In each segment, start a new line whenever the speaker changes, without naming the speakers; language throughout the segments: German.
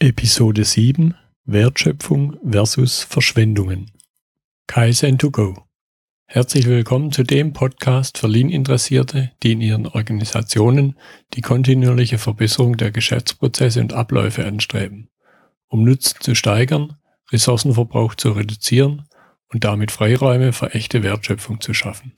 Episode 7 Wertschöpfung versus Verschwendungen. Kaizen to go. Herzlich willkommen zu dem Podcast für Lean-Interessierte, die in ihren Organisationen die kontinuierliche Verbesserung der Geschäftsprozesse und Abläufe anstreben, um Nutzen zu steigern, Ressourcenverbrauch zu reduzieren und damit Freiräume für echte Wertschöpfung zu schaffen.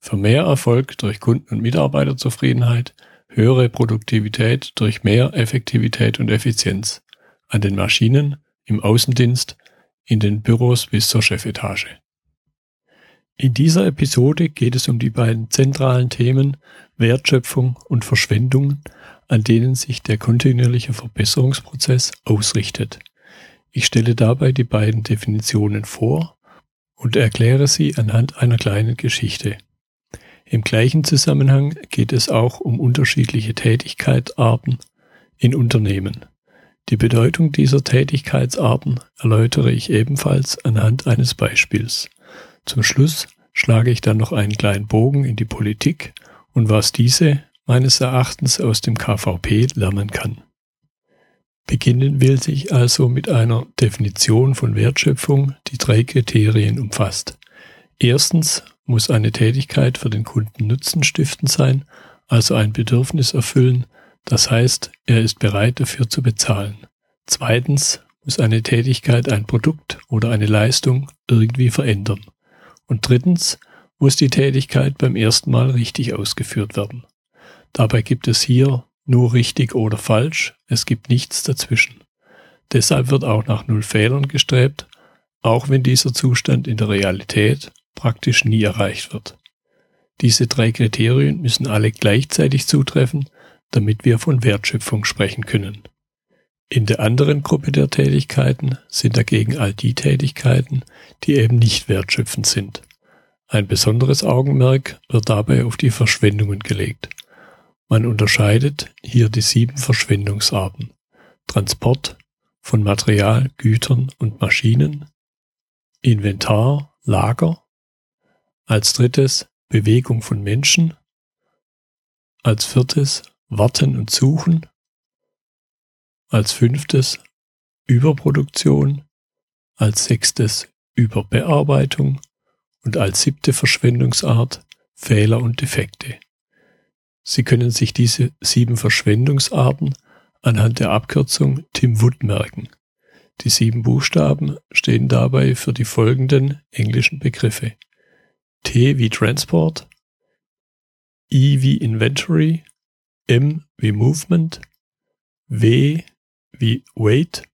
Für mehr Erfolg durch Kunden- und Mitarbeiterzufriedenheit, höhere Produktivität durch mehr Effektivität und Effizienz an den Maschinen, im Außendienst, in den Büros bis zur Chefetage. In dieser Episode geht es um die beiden zentralen Themen Wertschöpfung und Verschwendung, an denen sich der kontinuierliche Verbesserungsprozess ausrichtet. Ich stelle dabei die beiden Definitionen vor und erkläre sie anhand einer kleinen Geschichte. Im gleichen Zusammenhang geht es auch um unterschiedliche Tätigkeitsarten in Unternehmen. Die Bedeutung dieser Tätigkeitsarten erläutere ich ebenfalls anhand eines Beispiels. Zum Schluss schlage ich dann noch einen kleinen Bogen in die Politik und was diese meines Erachtens aus dem KVP lernen kann. Beginnen will sich also mit einer Definition von Wertschöpfung, die drei Kriterien umfasst. Erstens muss eine Tätigkeit für den Kunden Nutzen stiften sein, also ein Bedürfnis erfüllen, das heißt, er ist bereit dafür zu bezahlen. Zweitens muss eine Tätigkeit ein Produkt oder eine Leistung irgendwie verändern. Und drittens muss die Tätigkeit beim ersten Mal richtig ausgeführt werden. Dabei gibt es hier nur richtig oder falsch, es gibt nichts dazwischen. Deshalb wird auch nach Null Fehlern gestrebt, auch wenn dieser Zustand in der Realität praktisch nie erreicht wird. Diese drei Kriterien müssen alle gleichzeitig zutreffen, damit wir von Wertschöpfung sprechen können. In der anderen Gruppe der Tätigkeiten sind dagegen all die Tätigkeiten, die eben nicht wertschöpfend sind. Ein besonderes Augenmerk wird dabei auf die Verschwendungen gelegt. Man unterscheidet hier die sieben Verschwendungsarten. Transport von Material, Gütern und Maschinen, Inventar, Lager, als drittes Bewegung von Menschen, als viertes Warten und Suchen. Als fünftes Überproduktion. Als sechstes Überbearbeitung. Und als siebte Verschwendungsart Fehler und Defekte. Sie können sich diese sieben Verschwendungsarten anhand der Abkürzung Tim Wood merken. Die sieben Buchstaben stehen dabei für die folgenden englischen Begriffe. T wie Transport, I wie Inventory, M wie Movement, W wie Weight,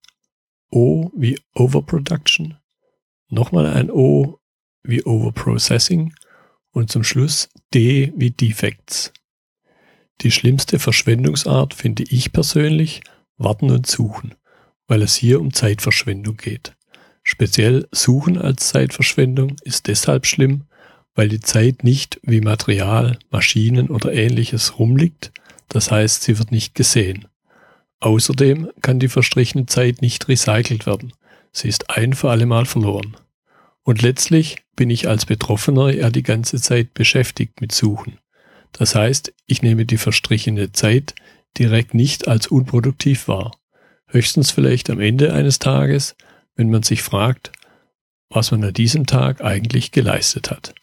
O wie Overproduction, nochmal ein O wie Overprocessing und zum Schluss D wie Defects. Die schlimmste Verschwendungsart finde ich persönlich Warten und Suchen, weil es hier um Zeitverschwendung geht. Speziell Suchen als Zeitverschwendung ist deshalb schlimm, weil die Zeit nicht wie Material, Maschinen oder ähnliches rumliegt, das heißt, sie wird nicht gesehen. Außerdem kann die verstrichene Zeit nicht recycelt werden. Sie ist ein für alle Mal verloren. Und letztlich bin ich als Betroffener ja die ganze Zeit beschäftigt mit Suchen. Das heißt, ich nehme die verstrichene Zeit direkt nicht als unproduktiv wahr. Höchstens vielleicht am Ende eines Tages, wenn man sich fragt, was man an diesem Tag eigentlich geleistet hat.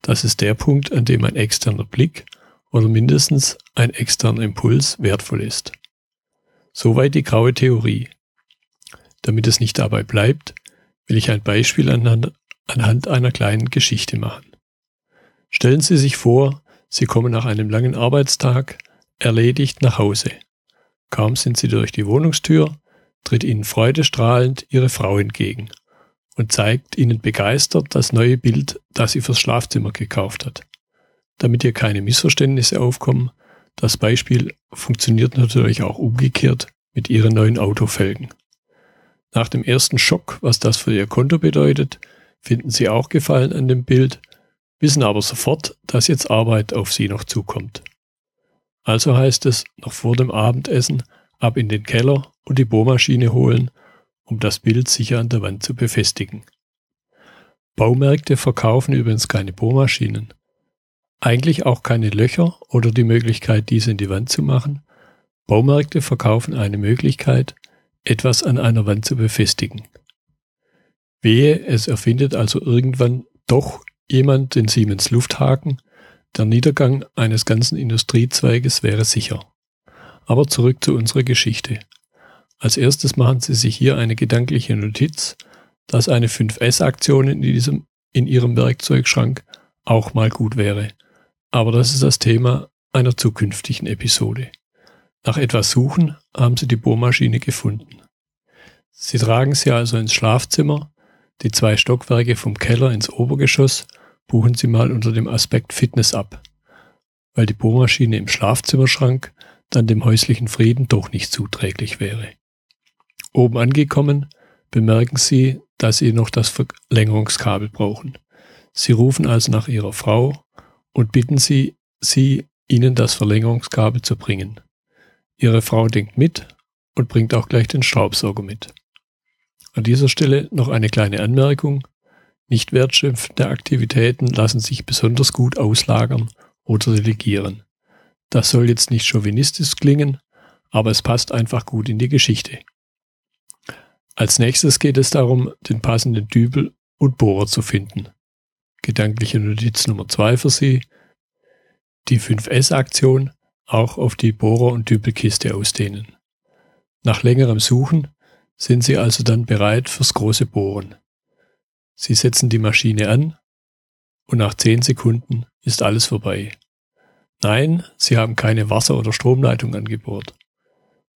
Das ist der Punkt, an dem ein externer Blick oder mindestens ein externer Impuls wertvoll ist. Soweit die graue Theorie. Damit es nicht dabei bleibt, will ich ein Beispiel anhand, anhand einer kleinen Geschichte machen. Stellen Sie sich vor, Sie kommen nach einem langen Arbeitstag erledigt nach Hause. Kaum sind Sie durch die Wohnungstür, tritt Ihnen freudestrahlend Ihre Frau entgegen und zeigt Ihnen begeistert das neue Bild, das sie fürs Schlafzimmer gekauft hat damit hier keine Missverständnisse aufkommen. Das Beispiel funktioniert natürlich auch umgekehrt mit Ihren neuen Autofelgen. Nach dem ersten Schock, was das für Ihr Konto bedeutet, finden Sie auch Gefallen an dem Bild, wissen aber sofort, dass jetzt Arbeit auf Sie noch zukommt. Also heißt es, noch vor dem Abendessen ab in den Keller und die Bohrmaschine holen, um das Bild sicher an der Wand zu befestigen. Baumärkte verkaufen übrigens keine Bohrmaschinen eigentlich auch keine Löcher oder die Möglichkeit, diese in die Wand zu machen. Baumärkte verkaufen eine Möglichkeit, etwas an einer Wand zu befestigen. Wehe, es erfindet also irgendwann doch jemand den Siemens Lufthaken, der Niedergang eines ganzen Industriezweiges wäre sicher. Aber zurück zu unserer Geschichte. Als erstes machen Sie sich hier eine gedankliche Notiz, dass eine 5S-Aktion in, in Ihrem Werkzeugschrank auch mal gut wäre. Aber das ist das Thema einer zukünftigen Episode. Nach etwas Suchen haben Sie die Bohrmaschine gefunden. Sie tragen sie also ins Schlafzimmer, die zwei Stockwerke vom Keller ins Obergeschoss buchen Sie mal unter dem Aspekt Fitness ab, weil die Bohrmaschine im Schlafzimmerschrank dann dem häuslichen Frieden doch nicht zuträglich wäre. Oben angekommen bemerken Sie, dass Sie noch das Verlängerungskabel brauchen. Sie rufen also nach Ihrer Frau und bitten Sie, sie Ihnen das Verlängerungskabel zu bringen. Ihre Frau denkt mit und bringt auch gleich den Staubsauger mit. An dieser Stelle noch eine kleine Anmerkung. Nicht wertschöpfende Aktivitäten lassen sich besonders gut auslagern oder delegieren. Das soll jetzt nicht chauvinistisch klingen, aber es passt einfach gut in die Geschichte. Als nächstes geht es darum, den passenden Dübel und Bohrer zu finden. Gedankliche Notiz Nummer zwei für Sie. Die 5S-Aktion auch auf die Bohrer- und Dübelkiste ausdehnen. Nach längerem Suchen sind Sie also dann bereit fürs große Bohren. Sie setzen die Maschine an und nach 10 Sekunden ist alles vorbei. Nein, Sie haben keine Wasser- oder Stromleitung angebohrt.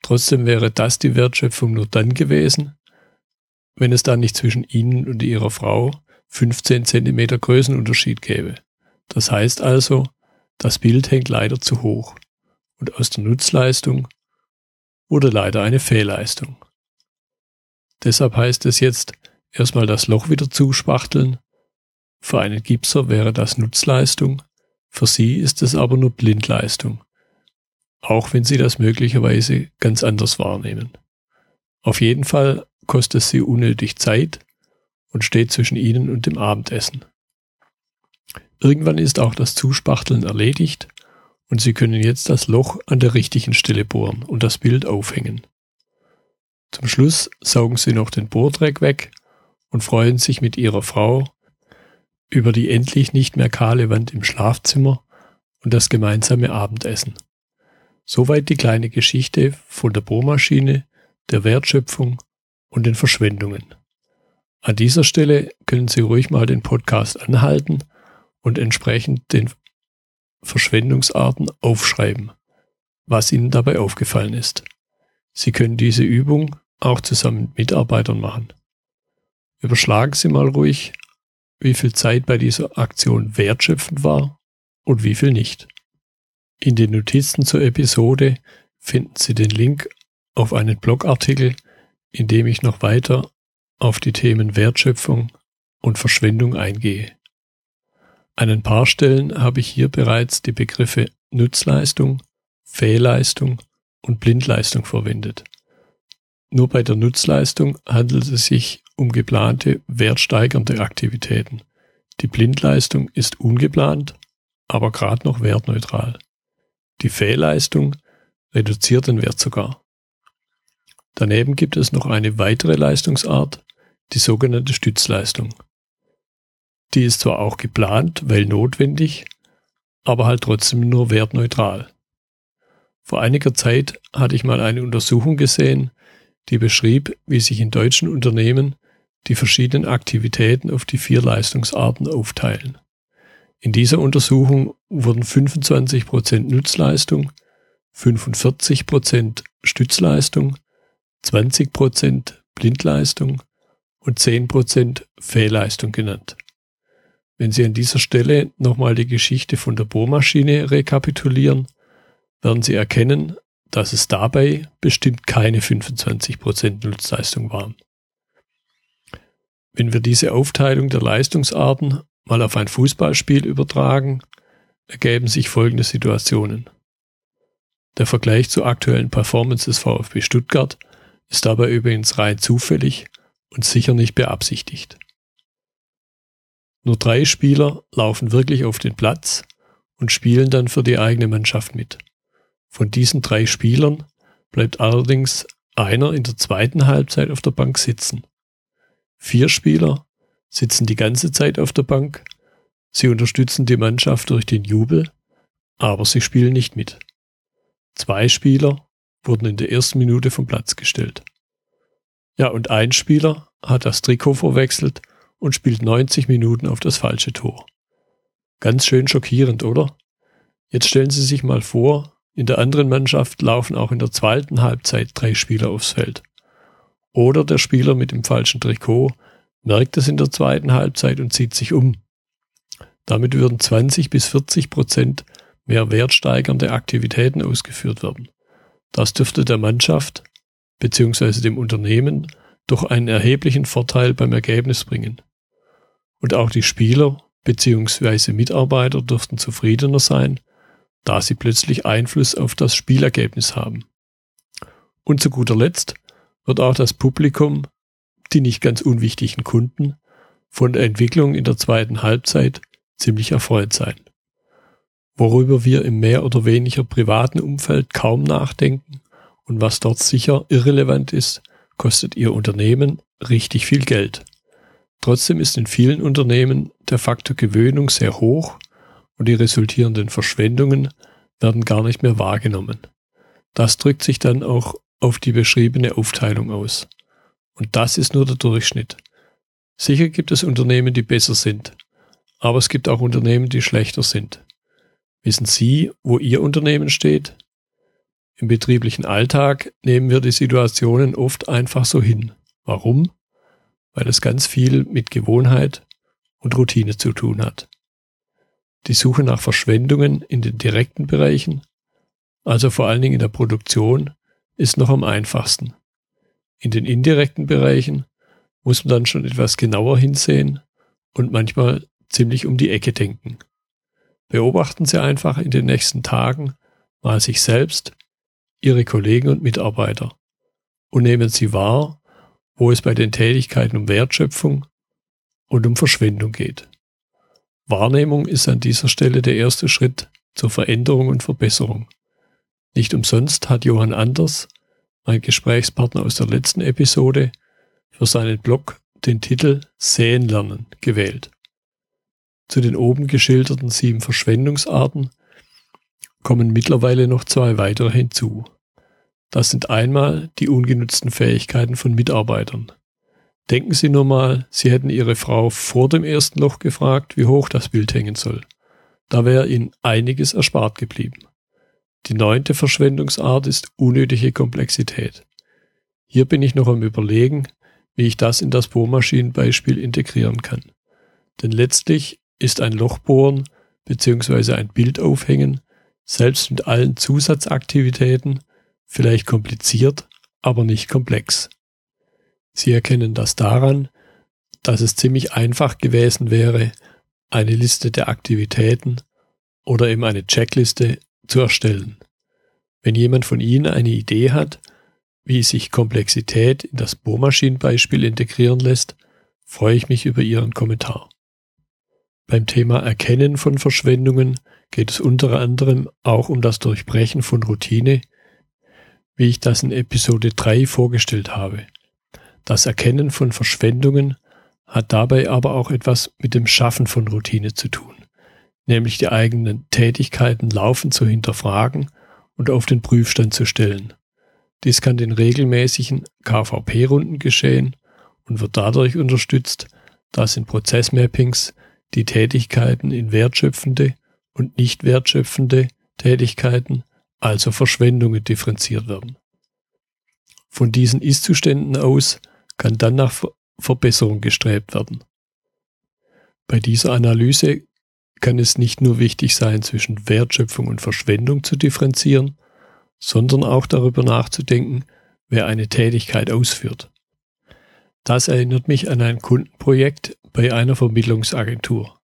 Trotzdem wäre das die Wertschöpfung nur dann gewesen, wenn es dann nicht zwischen Ihnen und Ihrer Frau 15 cm Größenunterschied gäbe. Das heißt also, das Bild hängt leider zu hoch und aus der Nutzleistung wurde leider eine Fehlleistung. Deshalb heißt es jetzt erstmal das Loch wieder zuspachteln. Für einen Gipser wäre das Nutzleistung, für Sie ist es aber nur Blindleistung, auch wenn Sie das möglicherweise ganz anders wahrnehmen. Auf jeden Fall kostet es Sie unnötig Zeit und steht zwischen Ihnen und dem Abendessen. Irgendwann ist auch das Zuspachteln erledigt und Sie können jetzt das Loch an der richtigen Stelle bohren und das Bild aufhängen. Zum Schluss saugen Sie noch den Bohrdreck weg und freuen sich mit Ihrer Frau über die endlich nicht mehr kahle Wand im Schlafzimmer und das gemeinsame Abendessen. Soweit die kleine Geschichte von der Bohrmaschine, der Wertschöpfung und den Verschwendungen. An dieser Stelle können Sie ruhig mal den Podcast anhalten und entsprechend den Verschwendungsarten aufschreiben, was Ihnen dabei aufgefallen ist. Sie können diese Übung auch zusammen mit Mitarbeitern machen. Überschlagen Sie mal ruhig, wie viel Zeit bei dieser Aktion wertschöpfend war und wie viel nicht. In den Notizen zur Episode finden Sie den Link auf einen Blogartikel, in dem ich noch weiter auf die Themen Wertschöpfung und Verschwendung eingehe. An ein paar Stellen habe ich hier bereits die Begriffe Nutzleistung, Fehlleistung und Blindleistung verwendet. Nur bei der Nutzleistung handelt es sich um geplante wertsteigernde Aktivitäten. Die Blindleistung ist ungeplant, aber gerade noch wertneutral. Die Fehlleistung reduziert den Wert sogar. Daneben gibt es noch eine weitere Leistungsart, die sogenannte Stützleistung. Die ist zwar auch geplant, weil notwendig, aber halt trotzdem nur wertneutral. Vor einiger Zeit hatte ich mal eine Untersuchung gesehen, die beschrieb, wie sich in deutschen Unternehmen die verschiedenen Aktivitäten auf die vier Leistungsarten aufteilen. In dieser Untersuchung wurden 25% Nutzleistung, 45% Stützleistung, 20% Blindleistung und 10% Fehlleistung genannt. Wenn Sie an dieser Stelle nochmal die Geschichte von der Bohrmaschine rekapitulieren, werden Sie erkennen, dass es dabei bestimmt keine 25% Nutzleistung waren. Wenn wir diese Aufteilung der Leistungsarten mal auf ein Fußballspiel übertragen, ergeben sich folgende Situationen. Der Vergleich zur aktuellen Performance des VfB Stuttgart ist dabei übrigens rein zufällig und sicher nicht beabsichtigt. Nur drei Spieler laufen wirklich auf den Platz und spielen dann für die eigene Mannschaft mit. Von diesen drei Spielern bleibt allerdings einer in der zweiten Halbzeit auf der Bank sitzen. Vier Spieler sitzen die ganze Zeit auf der Bank. Sie unterstützen die Mannschaft durch den Jubel, aber sie spielen nicht mit. Zwei Spieler wurden in der ersten Minute vom Platz gestellt. Ja, und ein Spieler hat das Trikot verwechselt und spielt 90 Minuten auf das falsche Tor. Ganz schön schockierend, oder? Jetzt stellen Sie sich mal vor, in der anderen Mannschaft laufen auch in der zweiten Halbzeit drei Spieler aufs Feld. Oder der Spieler mit dem falschen Trikot merkt es in der zweiten Halbzeit und zieht sich um. Damit würden 20 bis 40 Prozent mehr wertsteigernde Aktivitäten ausgeführt werden. Das dürfte der Mannschaft bzw. dem Unternehmen doch einen erheblichen Vorteil beim Ergebnis bringen. Und auch die Spieler bzw. Mitarbeiter dürften zufriedener sein, da sie plötzlich Einfluss auf das Spielergebnis haben. Und zu guter Letzt wird auch das Publikum, die nicht ganz unwichtigen Kunden, von der Entwicklung in der zweiten Halbzeit ziemlich erfreut sein. Worüber wir im mehr oder weniger privaten Umfeld kaum nachdenken und was dort sicher irrelevant ist, kostet Ihr Unternehmen richtig viel Geld. Trotzdem ist in vielen Unternehmen der Faktor Gewöhnung sehr hoch und die resultierenden Verschwendungen werden gar nicht mehr wahrgenommen. Das drückt sich dann auch auf die beschriebene Aufteilung aus. Und das ist nur der Durchschnitt. Sicher gibt es Unternehmen, die besser sind, aber es gibt auch Unternehmen, die schlechter sind. Wissen Sie, wo Ihr Unternehmen steht? Im betrieblichen Alltag nehmen wir die Situationen oft einfach so hin. Warum? Weil es ganz viel mit Gewohnheit und Routine zu tun hat. Die Suche nach Verschwendungen in den direkten Bereichen, also vor allen Dingen in der Produktion, ist noch am einfachsten. In den indirekten Bereichen muss man dann schon etwas genauer hinsehen und manchmal ziemlich um die Ecke denken. Beobachten Sie einfach in den nächsten Tagen mal sich selbst Ihre Kollegen und Mitarbeiter und nehmen Sie wahr, wo es bei den Tätigkeiten um Wertschöpfung und um Verschwendung geht. Wahrnehmung ist an dieser Stelle der erste Schritt zur Veränderung und Verbesserung. Nicht umsonst hat Johann Anders, mein Gesprächspartner aus der letzten Episode, für seinen Blog den Titel Sehen lernen gewählt. Zu den oben geschilderten sieben Verschwendungsarten kommen mittlerweile noch zwei weitere hinzu. Das sind einmal die ungenutzten Fähigkeiten von Mitarbeitern. Denken Sie nur mal, Sie hätten Ihre Frau vor dem ersten Loch gefragt, wie hoch das Bild hängen soll. Da wäre Ihnen einiges erspart geblieben. Die neunte Verschwendungsart ist unnötige Komplexität. Hier bin ich noch am Überlegen, wie ich das in das Bohrmaschinenbeispiel integrieren kann. Denn letztlich ist ein Lochbohren bzw. ein Bild aufhängen selbst mit allen Zusatzaktivitäten vielleicht kompliziert, aber nicht komplex. Sie erkennen das daran, dass es ziemlich einfach gewesen wäre, eine Liste der Aktivitäten oder eben eine Checkliste zu erstellen. Wenn jemand von Ihnen eine Idee hat, wie sich Komplexität in das Bohrmaschinenbeispiel integrieren lässt, freue ich mich über Ihren Kommentar. Beim Thema Erkennen von Verschwendungen geht es unter anderem auch um das Durchbrechen von Routine, wie ich das in Episode 3 vorgestellt habe. Das Erkennen von Verschwendungen hat dabei aber auch etwas mit dem Schaffen von Routine zu tun, nämlich die eigenen Tätigkeiten laufend zu hinterfragen und auf den Prüfstand zu stellen. Dies kann in regelmäßigen KVP-Runden geschehen und wird dadurch unterstützt, dass in Prozessmappings die Tätigkeiten in wertschöpfende und nicht wertschöpfende Tätigkeiten, also Verschwendungen, differenziert werden. Von diesen Ist-Zuständen aus kann dann nach Verbesserung gestrebt werden. Bei dieser Analyse kann es nicht nur wichtig sein, zwischen Wertschöpfung und Verschwendung zu differenzieren, sondern auch darüber nachzudenken, wer eine Tätigkeit ausführt. Das erinnert mich an ein Kundenprojekt bei einer Vermittlungsagentur.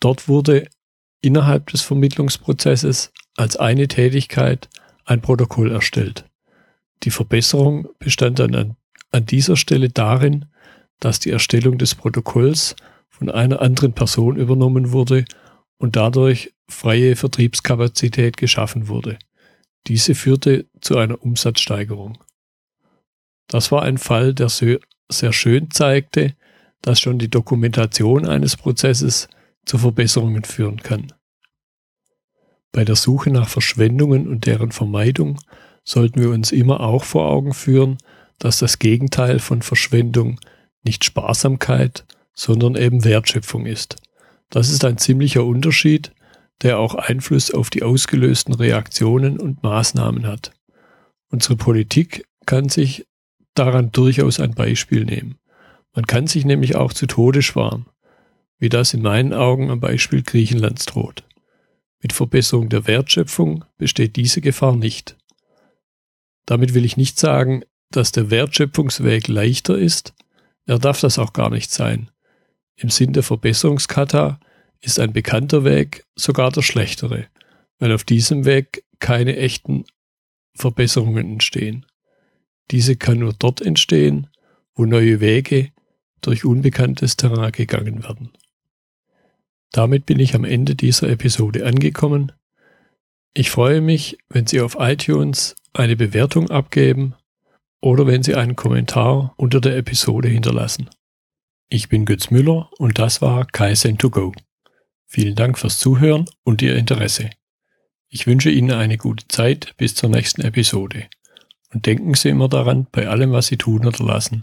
Dort wurde innerhalb des Vermittlungsprozesses als eine Tätigkeit ein Protokoll erstellt. Die Verbesserung bestand dann an, an dieser Stelle darin, dass die Erstellung des Protokolls von einer anderen Person übernommen wurde und dadurch freie Vertriebskapazität geschaffen wurde. Diese führte zu einer Umsatzsteigerung. Das war ein Fall, der sehr schön zeigte, dass schon die Dokumentation eines Prozesses zu Verbesserungen führen kann. Bei der Suche nach Verschwendungen und deren Vermeidung sollten wir uns immer auch vor Augen führen, dass das Gegenteil von Verschwendung nicht Sparsamkeit, sondern eben Wertschöpfung ist. Das ist ein ziemlicher Unterschied, der auch Einfluss auf die ausgelösten Reaktionen und Maßnahmen hat. Unsere Politik kann sich daran durchaus ein Beispiel nehmen. Man kann sich nämlich auch zu Tode sparen, wie das in meinen Augen am Beispiel Griechenlands droht. Mit Verbesserung der Wertschöpfung besteht diese Gefahr nicht. Damit will ich nicht sagen, dass der Wertschöpfungsweg leichter ist, er darf das auch gar nicht sein. Im Sinn der Verbesserungskata ist ein bekannter Weg sogar der schlechtere, weil auf diesem Weg keine echten Verbesserungen entstehen. Diese kann nur dort entstehen, wo neue Wege durch unbekanntes Terrain gegangen werden. Damit bin ich am Ende dieser Episode angekommen. Ich freue mich, wenn Sie auf iTunes eine Bewertung abgeben oder wenn Sie einen Kommentar unter der Episode hinterlassen. Ich bin Götz Müller und das war Kaizen2Go. Vielen Dank fürs Zuhören und Ihr Interesse. Ich wünsche Ihnen eine gute Zeit bis zur nächsten Episode. Und denken Sie immer daran, bei allem, was Sie tun oder lassen.